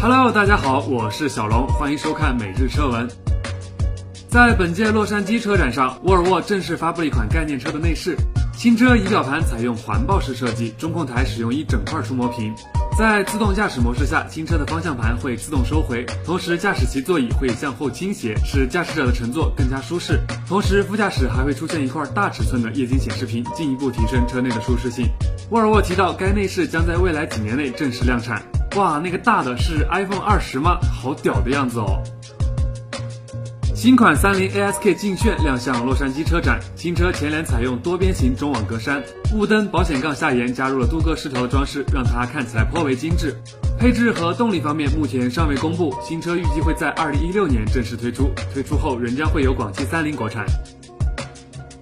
Hello，大家好，我是小龙，欢迎收看每日车闻。在本届洛杉矶车展上，沃尔沃正式发布了一款概念车的内饰。新车仪表盘采用环抱式设计，中控台使用一整块触摸屏。在自动驾驶模式下，新车的方向盘会自动收回，同时驾驶席座椅会向后倾斜，使驾驶者的乘坐更加舒适。同时，副驾驶还会出现一块大尺寸的液晶显示屏，进一步提升车内的舒适性。沃尔沃提到，该内饰将在未来几年内正式量产。哇，那个大的是 iPhone 二十吗？好屌的样子哦！新款三菱 ASK 劲炫亮相洛杉矶车展，新车前脸采用多边形中网格栅，雾灯、保险杠下沿加入了镀铬饰条的装饰，让它看起来颇为精致。配置和动力方面目前尚未公布，新车预计会在二零一六年正式推出，推出后仍将会有广汽三菱国产。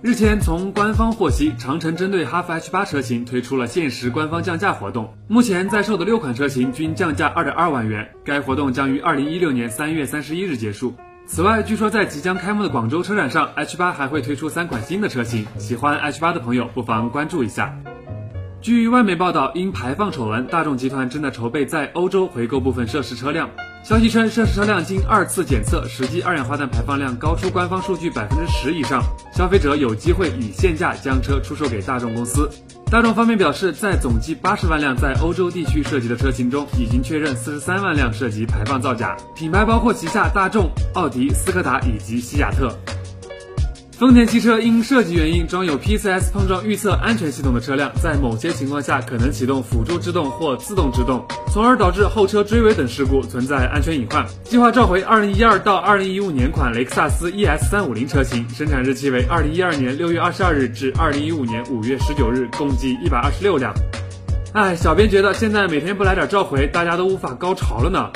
日前，从官方获悉，长城针对哈弗 H 八车型推出了限时官方降价活动。目前在售的六款车型均降价二点二万元，该活动将于二零一六年三月三十一日结束。此外，据说在即将开幕的广州车展上，H 八还会推出三款新的车型，喜欢 H 八的朋友不妨关注一下。据外媒报道，因排放丑闻，大众集团正在筹备在欧洲回购部分涉事车辆。消息称，涉事车辆经二次检测，实际二氧化碳排放量高出官方数据百分之十以上，消费者有机会以现价将车出售给大众公司。大众方面表示，在总计八十万辆在欧洲地区涉及的车型中，已经确认四十三万辆涉及排放造假，品牌包括旗下大众、奥迪、斯柯达以及西雅特。丰田汽车因设计原因，装有 PCS 碰撞预测安全系统的车辆，在某些情况下可能启动辅助制动或自动制动，从而导致后车追尾等事故，存在安全隐患。计划召回2012到2015年款雷克萨斯 ES 350车型，生产日期为2012年6月22日至2015年5月19日，共计126辆。哎，小编觉得现在每天不来点召回，大家都无法高潮了呢。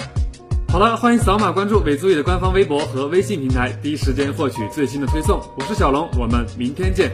好了，欢迎扫码关注伪足以的官方微博和微信平台，第一时间获取最新的推送。我是小龙，我们明天见。